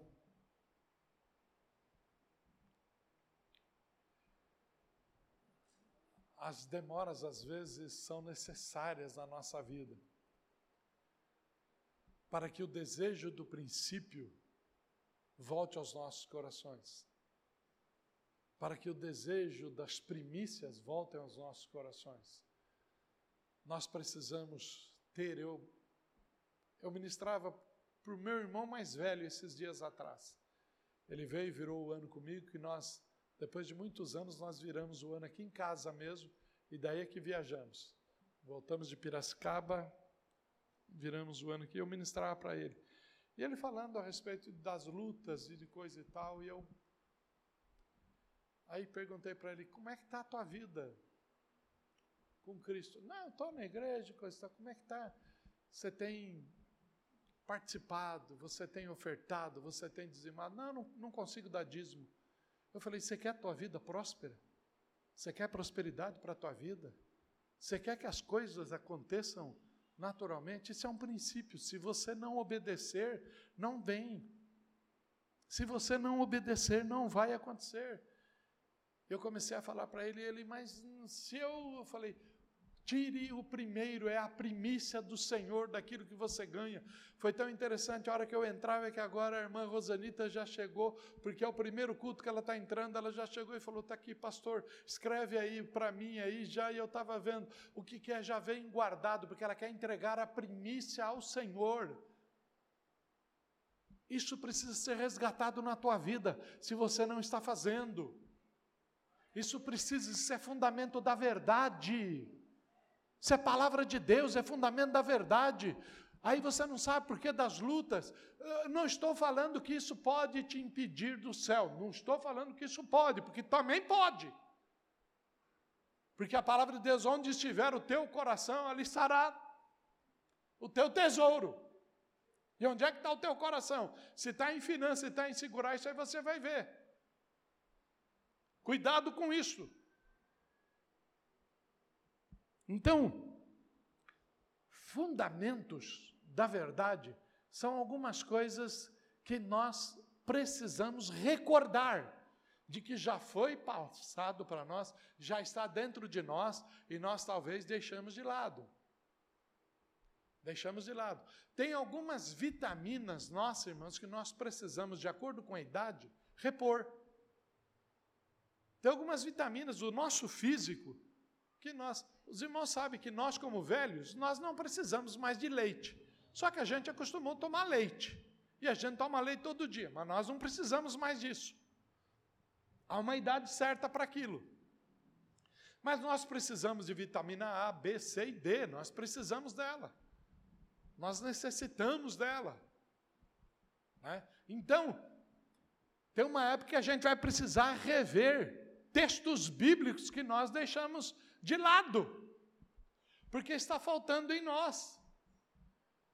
as demoras às vezes são necessárias na nossa vida para que o desejo do princípio volte aos nossos corações, para que o desejo das primícias volte aos nossos corações. Nós precisamos ter, eu, eu ministrava para o meu irmão mais velho esses dias atrás. Ele veio e virou o ano comigo que nós depois de muitos anos, nós viramos o ano aqui em casa mesmo, e daí é que viajamos. Voltamos de Piracicaba, viramos o ano aqui, eu ministrava para ele. E ele falando a respeito das lutas e de coisa e tal, e eu. Aí perguntei para ele: como é que está a tua vida com Cristo? Não, estou na igreja, coisa. Como é que está? Você tem participado, você tem ofertado, você tem dizimado. Não, não, não consigo dar dízimo. Eu falei: você quer a tua vida próspera? Você quer prosperidade para a tua vida? Você quer que as coisas aconteçam naturalmente? Isso é um princípio. Se você não obedecer, não vem. Se você não obedecer, não vai acontecer. Eu comecei a falar para ele, ele, mas se eu, eu falei, Tire o primeiro, é a primícia do Senhor daquilo que você ganha. Foi tão interessante, a hora que eu entrava, é que agora a irmã Rosanita já chegou, porque é o primeiro culto que ela está entrando, ela já chegou e falou: está aqui, pastor, escreve aí para mim aí já, e eu estava vendo o que, que é, já vem guardado, porque ela quer entregar a primícia ao Senhor. Isso precisa ser resgatado na tua vida, se você não está fazendo. Isso precisa ser fundamento da verdade. Isso é palavra de Deus, é fundamento da verdade. Aí você não sabe por que das lutas. Eu não estou falando que isso pode te impedir do céu. Não estou falando que isso pode, porque também pode. Porque a palavra de Deus, onde estiver o teu coração, ali estará o teu tesouro. E onde é que está o teu coração? Se está em finanças, se está em segurar, isso aí você vai ver. Cuidado com isso. Então, fundamentos da verdade são algumas coisas que nós precisamos recordar de que já foi passado para nós, já está dentro de nós e nós talvez deixamos de lado. Deixamos de lado. Tem algumas vitaminas, nossa, irmãos, que nós precisamos, de acordo com a idade, repor. Tem algumas vitaminas, o nosso físico, que nós, os irmãos sabem que nós, como velhos, nós não precisamos mais de leite. Só que a gente acostumou a tomar leite. E a gente toma leite todo dia, mas nós não precisamos mais disso. Há uma idade certa para aquilo. Mas nós precisamos de vitamina A, B, C e D, nós precisamos dela. Nós necessitamos dela. Né? Então, tem uma época que a gente vai precisar rever textos bíblicos que nós deixamos de lado, porque está faltando em nós.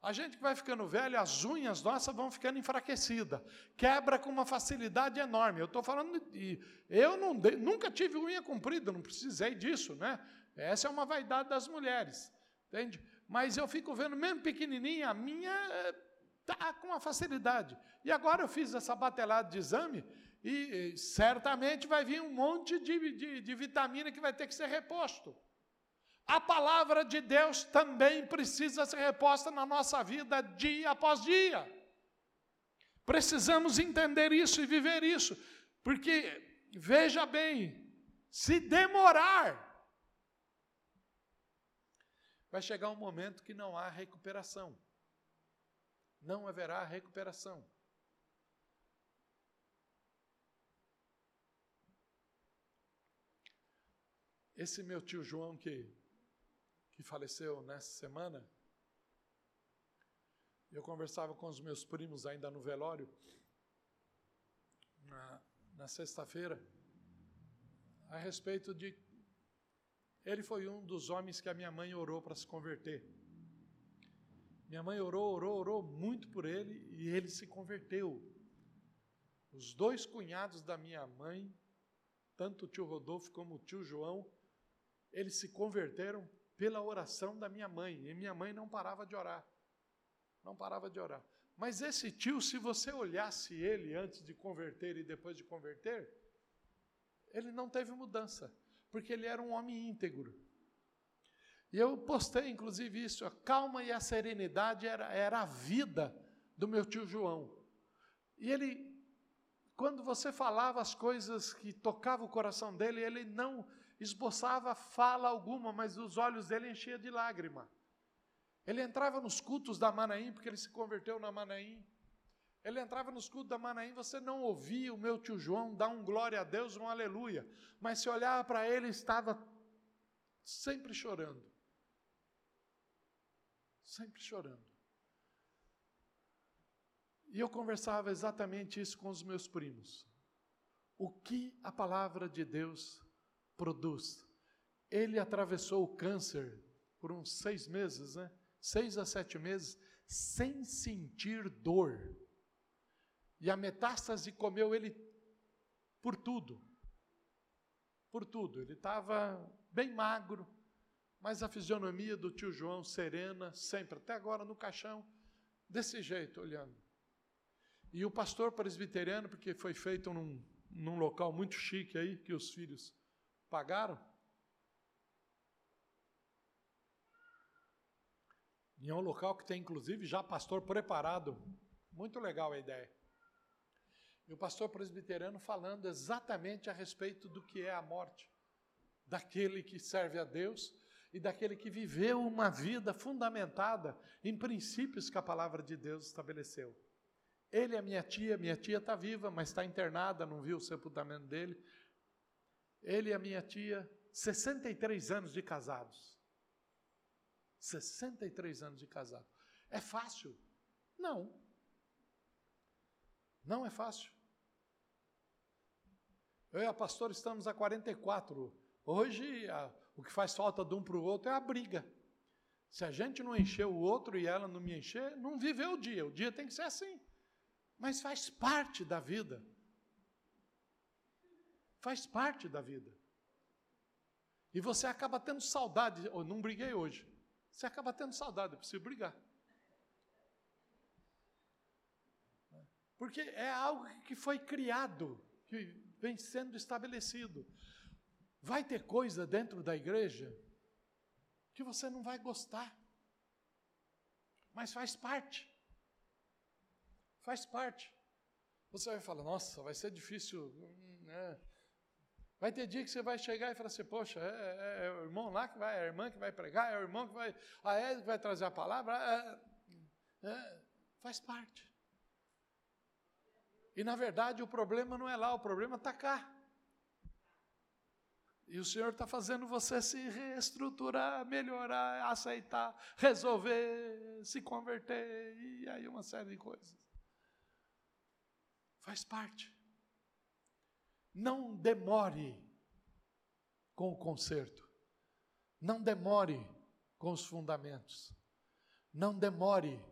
A gente que vai ficando velho, as unhas nossas vão ficando enfraquecidas, quebra com uma facilidade enorme. Eu estou falando de. Eu não, nunca tive unha comprida, não precisei disso, né? Essa é uma vaidade das mulheres, entende? Mas eu fico vendo, mesmo pequenininha, a minha está com uma facilidade. E agora eu fiz essa batelada de exame e certamente vai vir um monte de, de, de vitamina que vai ter que ser reposto. A palavra de Deus também precisa ser reposta na nossa vida dia após dia. Precisamos entender isso e viver isso, porque, veja bem, se demorar, vai chegar um momento que não há recuperação. Não haverá recuperação. Esse meu tio João que, que faleceu nessa semana, eu conversava com os meus primos ainda no velório, na, na sexta-feira, a respeito de. Ele foi um dos homens que a minha mãe orou para se converter. Minha mãe orou, orou, orou muito por ele e ele se converteu. Os dois cunhados da minha mãe, tanto o tio Rodolfo como o tio João, eles se converteram pela oração da minha mãe, e minha mãe não parava de orar. Não parava de orar. Mas esse tio, se você olhasse ele antes de converter e depois de converter, ele não teve mudança, porque ele era um homem íntegro. E eu postei, inclusive, isso: a calma e a serenidade era, era a vida do meu tio João. E ele, quando você falava as coisas que tocavam o coração dele, ele não esboçava fala alguma, mas os olhos dele enchiam de lágrima. Ele entrava nos cultos da Manaim, porque ele se converteu na Manaim. Ele entrava nos cultos da Manaim, você não ouvia o meu tio João dar um glória a Deus, um aleluia. Mas se olhava para ele, estava sempre chorando. Sempre chorando. E eu conversava exatamente isso com os meus primos. O que a palavra de Deus produz? Ele atravessou o câncer por uns seis meses, né? Seis a sete meses, sem sentir dor. E a metástase comeu ele por tudo. Por tudo. Ele estava bem magro, mas a fisionomia do tio João serena, sempre, até agora no caixão, desse jeito, olhando. E o pastor presbiteriano, porque foi feito num, num local muito chique aí, que os filhos pagaram, E é um local que tem, inclusive, já pastor preparado. Muito legal a ideia. E o pastor presbiteriano falando exatamente a respeito do que é a morte, daquele que serve a Deus e daquele que viveu uma vida fundamentada em princípios que a palavra de Deus estabeleceu. Ele é minha tia, minha tia está viva, mas está internada, não viu o sepultamento dele. Ele e a minha tia, 63 anos de casados. 63 anos de casado. É fácil? Não. Não é fácil. Eu e a pastora estamos há 44. Hoje, a, o que faz falta de um para o outro é a briga. Se a gente não encher o outro e ela não me encher, não viveu o dia. O dia tem que ser assim. Mas faz parte da vida. Faz parte da vida. E você acaba tendo saudade. Eu não briguei hoje. Você acaba tendo saudade, eu preciso brigar. Porque é algo que foi criado, que vem sendo estabelecido. Vai ter coisa dentro da igreja que você não vai gostar, mas faz parte. Faz parte. Você vai falar, nossa, vai ser difícil. Né? Vai ter dia que você vai chegar e falar assim, poxa, é, é, é, o irmão lá que vai, é a irmã que vai pregar, é o irmão que vai, a Ed que vai trazer a palavra, é, é, faz parte. E na verdade o problema não é lá, o problema está cá. E o Senhor está fazendo você se reestruturar, melhorar, aceitar, resolver, se converter, e aí uma série de coisas. Faz parte. Não demore com o conserto. Não demore com os fundamentos. Não demore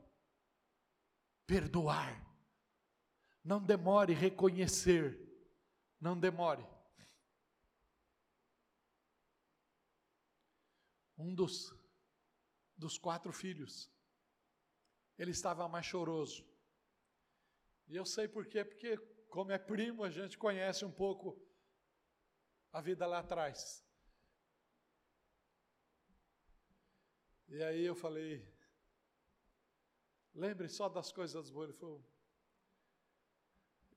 perdoar. Não demore reconhecer. Não demore. Um dos, dos quatro filhos, ele estava mais choroso. E eu sei por quê, porque como é primo, a gente conhece um pouco a vida lá atrás. E aí eu falei, lembre só das coisas boas. Ele falou,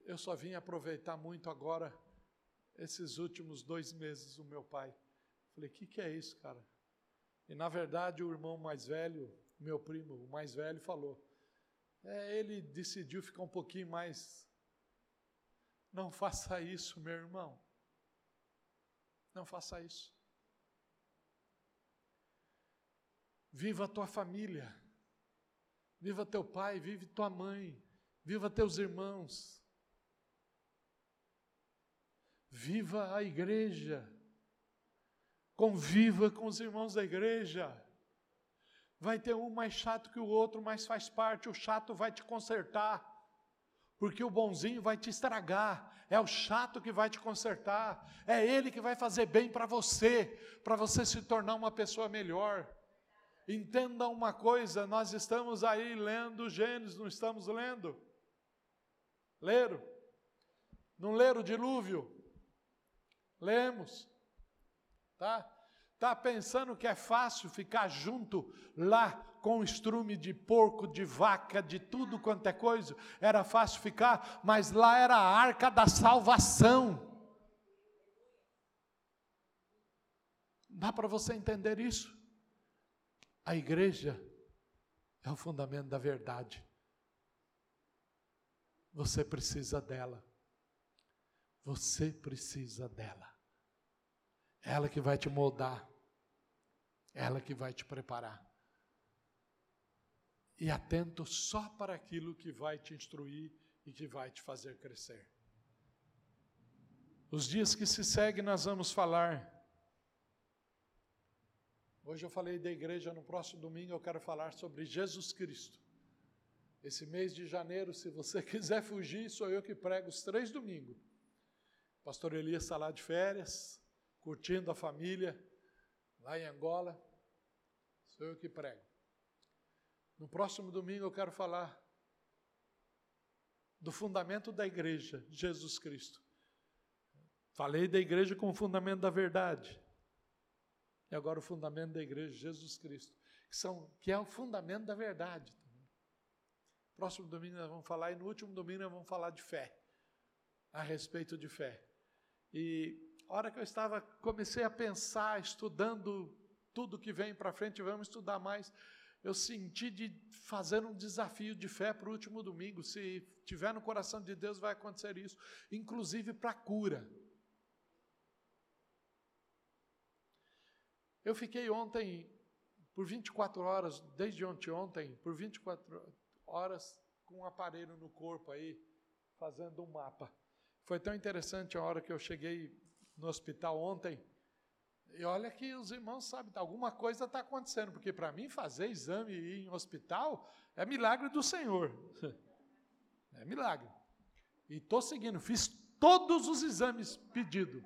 eu só vim aproveitar muito agora, esses últimos dois meses, o meu pai. Falei, o que, que é isso, cara? E na verdade o irmão mais velho, meu primo, o mais velho, falou. É, ele decidiu ficar um pouquinho mais não faça isso, meu irmão. Não faça isso. Viva a tua família. Viva teu pai, vive tua mãe, viva teus irmãos. Viva a igreja. Conviva com os irmãos da igreja. Vai ter um mais chato que o outro, mas faz parte, o chato vai te consertar porque o bonzinho vai te estragar, é o chato que vai te consertar, é ele que vai fazer bem para você, para você se tornar uma pessoa melhor. Entenda uma coisa, nós estamos aí lendo Gênesis, não estamos lendo? Leram? Não leram o dilúvio? Lemos. Tá? Tá pensando que é fácil ficar junto lá com estrume de porco, de vaca, de tudo quanto é coisa, era fácil ficar, mas lá era a arca da salvação. Dá para você entender isso? A igreja é o fundamento da verdade. Você precisa dela. Você precisa dela. Ela que vai te moldar. Ela que vai te preparar. E atento só para aquilo que vai te instruir e que vai te fazer crescer. Os dias que se seguem, nós vamos falar. Hoje eu falei da igreja, no próximo domingo eu quero falar sobre Jesus Cristo. Esse mês de janeiro, se você quiser fugir, sou eu que prego os três domingos. Pastor Elias está lá de férias, curtindo a família, lá em Angola. Sou eu que prego. No próximo domingo eu quero falar do fundamento da igreja, Jesus Cristo. Falei da igreja como fundamento da verdade. E agora o fundamento da igreja, Jesus Cristo, que, são, que é o fundamento da verdade. Próximo domingo nós vamos falar, e no último domingo nós vamos falar de fé, a respeito de fé. E a hora que eu estava, comecei a pensar, estudando tudo que vem para frente, vamos estudar mais eu senti de fazer um desafio de fé para o último domingo. Se tiver no coração de Deus, vai acontecer isso, inclusive para cura. Eu fiquei ontem, por 24 horas, desde ontem, ontem, por 24 horas, com um aparelho no corpo aí, fazendo um mapa. Foi tão interessante a hora que eu cheguei no hospital ontem e olha que os irmãos sabem, alguma coisa está acontecendo, porque para mim fazer exame e ir em hospital é milagre do Senhor. É milagre. E estou seguindo, fiz todos os exames pedidos.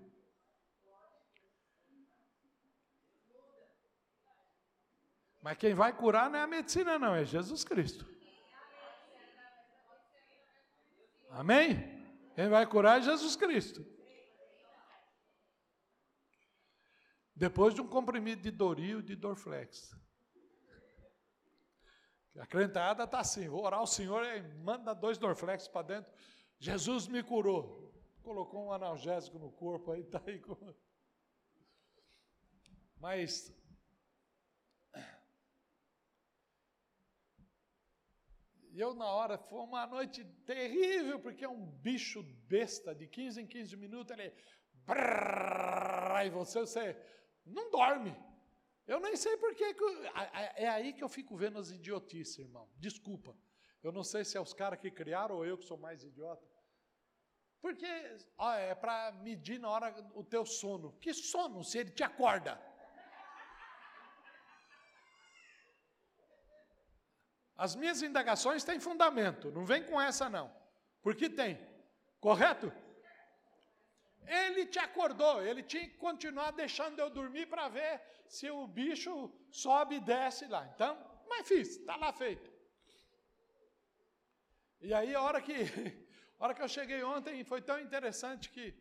Mas quem vai curar não é a medicina, não, é Jesus Cristo. Amém? Quem vai curar é Jesus Cristo. Depois de um comprimido de Doril de Dorflex. A crentada está assim, vou orar ao Senhor e manda dois Dorflex para dentro. Jesus me curou. Colocou um analgésico no corpo aí, está aí com... Mas E eu, na hora, foi uma noite terrível, porque é um bicho besta, de 15 em 15 minutos, ele. E você, você não dorme. Eu nem sei porquê. É aí que eu fico vendo as idiotices, irmão. Desculpa. Eu não sei se é os caras que criaram ou eu que sou mais idiota. Porque ó, é para medir na hora o teu sono. Que sono se ele te acorda? As minhas indagações têm fundamento, não vem com essa não. Porque tem. Correto? Ele te acordou, ele tinha que continuar deixando eu dormir para ver se o bicho sobe e desce lá. Então, mas fiz, está lá feito. E aí, a hora que, a hora que eu cheguei ontem, foi tão interessante que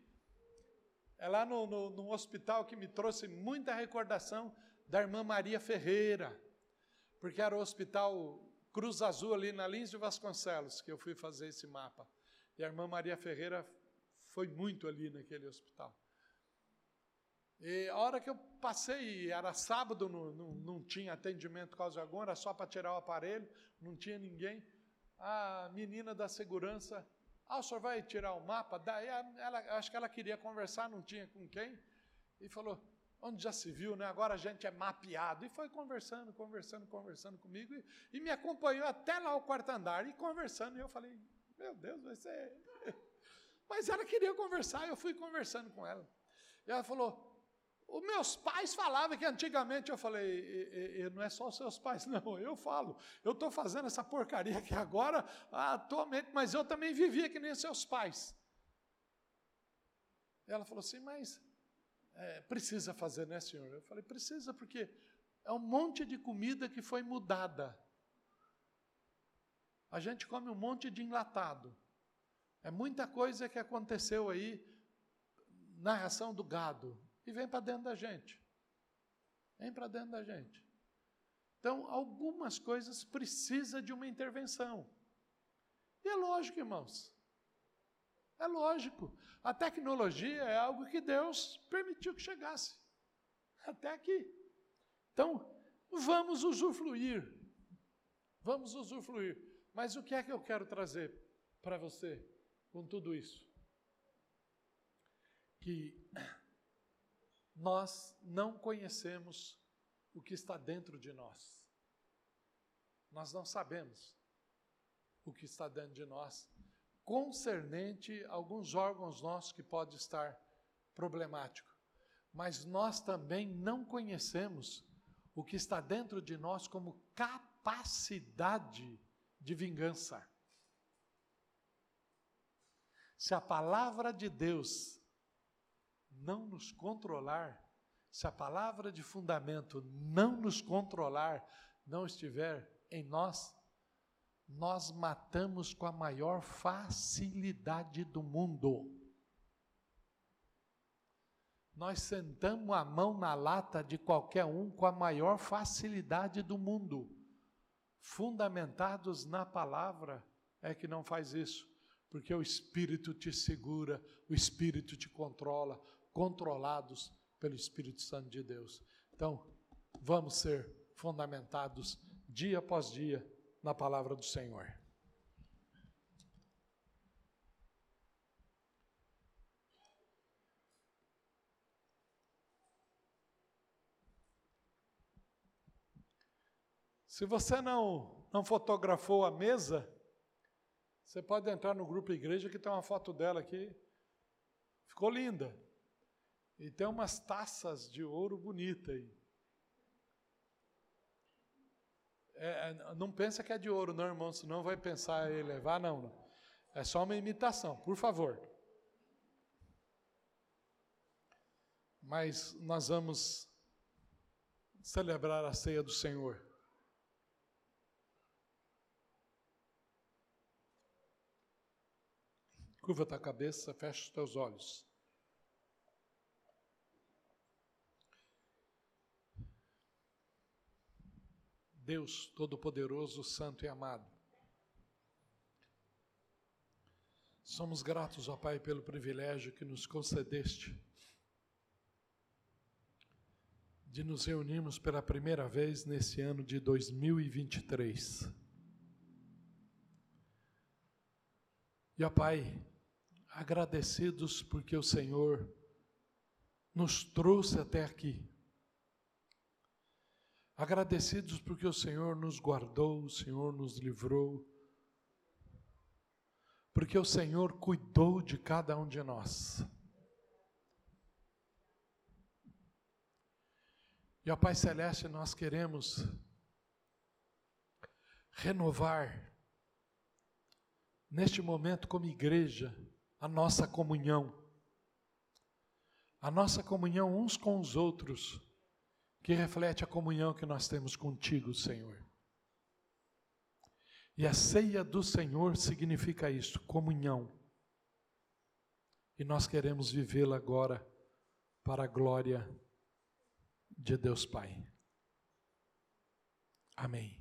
é lá no, no, no hospital que me trouxe muita recordação da irmã Maria Ferreira, porque era o hospital Cruz Azul ali na Lins de Vasconcelos que eu fui fazer esse mapa. E a irmã Maria Ferreira foi muito ali naquele hospital. E a hora que eu passei, era sábado, não, não, não tinha atendimento quase algum, era só para tirar o aparelho, não tinha ninguém. A menina da segurança, ah, o senhor vai tirar o mapa? Daí ela, acho que ela queria conversar, não tinha com quem, e falou, onde já se viu, né? Agora a gente é mapeado. E foi conversando, conversando, conversando comigo, e, e me acompanhou até lá o quarto andar, e conversando, e eu falei, meu Deus, vai ser mas ela queria conversar, eu fui conversando com ela. E ela falou: os meus pais falavam que antigamente eu falei, e, e, não é só os seus pais, não, eu falo, eu estou fazendo essa porcaria aqui agora, atualmente, mas eu também vivia que nem seus pais. E ela falou assim, mas é, precisa fazer, né, senhor? Eu falei, precisa, porque é um monte de comida que foi mudada. A gente come um monte de enlatado. É muita coisa que aconteceu aí na ração do gado e vem para dentro da gente. Vem para dentro da gente. Então, algumas coisas precisam de uma intervenção. E é lógico, irmãos. É lógico. A tecnologia é algo que Deus permitiu que chegasse até aqui. Então, vamos usufruir. Vamos usufruir. Mas o que é que eu quero trazer para você? Com tudo isso? Que nós não conhecemos o que está dentro de nós. nós não sabemos o que está dentro de nós, concernente a alguns órgãos nossos que pode estar problemático. Mas nós também não conhecemos o que está dentro de nós como capacidade de vingança. Se a palavra de Deus não nos controlar, se a palavra de fundamento não nos controlar, não estiver em nós, nós matamos com a maior facilidade do mundo. Nós sentamos a mão na lata de qualquer um com a maior facilidade do mundo. Fundamentados na palavra, é que não faz isso, porque o Espírito te segura, o Espírito te controla, controlados pelo Espírito Santo de Deus. Então, vamos ser fundamentados dia após dia na palavra do Senhor. Se você não, não fotografou a mesa, você pode entrar no grupo igreja que tem uma foto dela aqui. Ficou linda. E tem umas taças de ouro bonita aí. É, é, não pensa que é de ouro, não, irmão, senão vai pensar em levar, não, não. É só uma imitação, por favor. Mas nós vamos celebrar a ceia do Senhor. Curva tua cabeça, fecha os teus olhos. Deus Todo-Poderoso, Santo e Amado. Somos gratos, ó Pai, pelo privilégio que nos concedeste de nos reunirmos pela primeira vez nesse ano de 2023. E, ó Pai, agradecidos porque o Senhor nos trouxe até aqui agradecidos porque o Senhor nos guardou, o Senhor nos livrou, porque o Senhor cuidou de cada um de nós. E a Pai Celeste, nós queremos renovar, neste momento, como igreja, a nossa comunhão, a nossa comunhão uns com os outros que reflete a comunhão que nós temos contigo, Senhor. E a ceia do Senhor significa isso, comunhão. E nós queremos vivê-la agora para a glória de Deus Pai. Amém.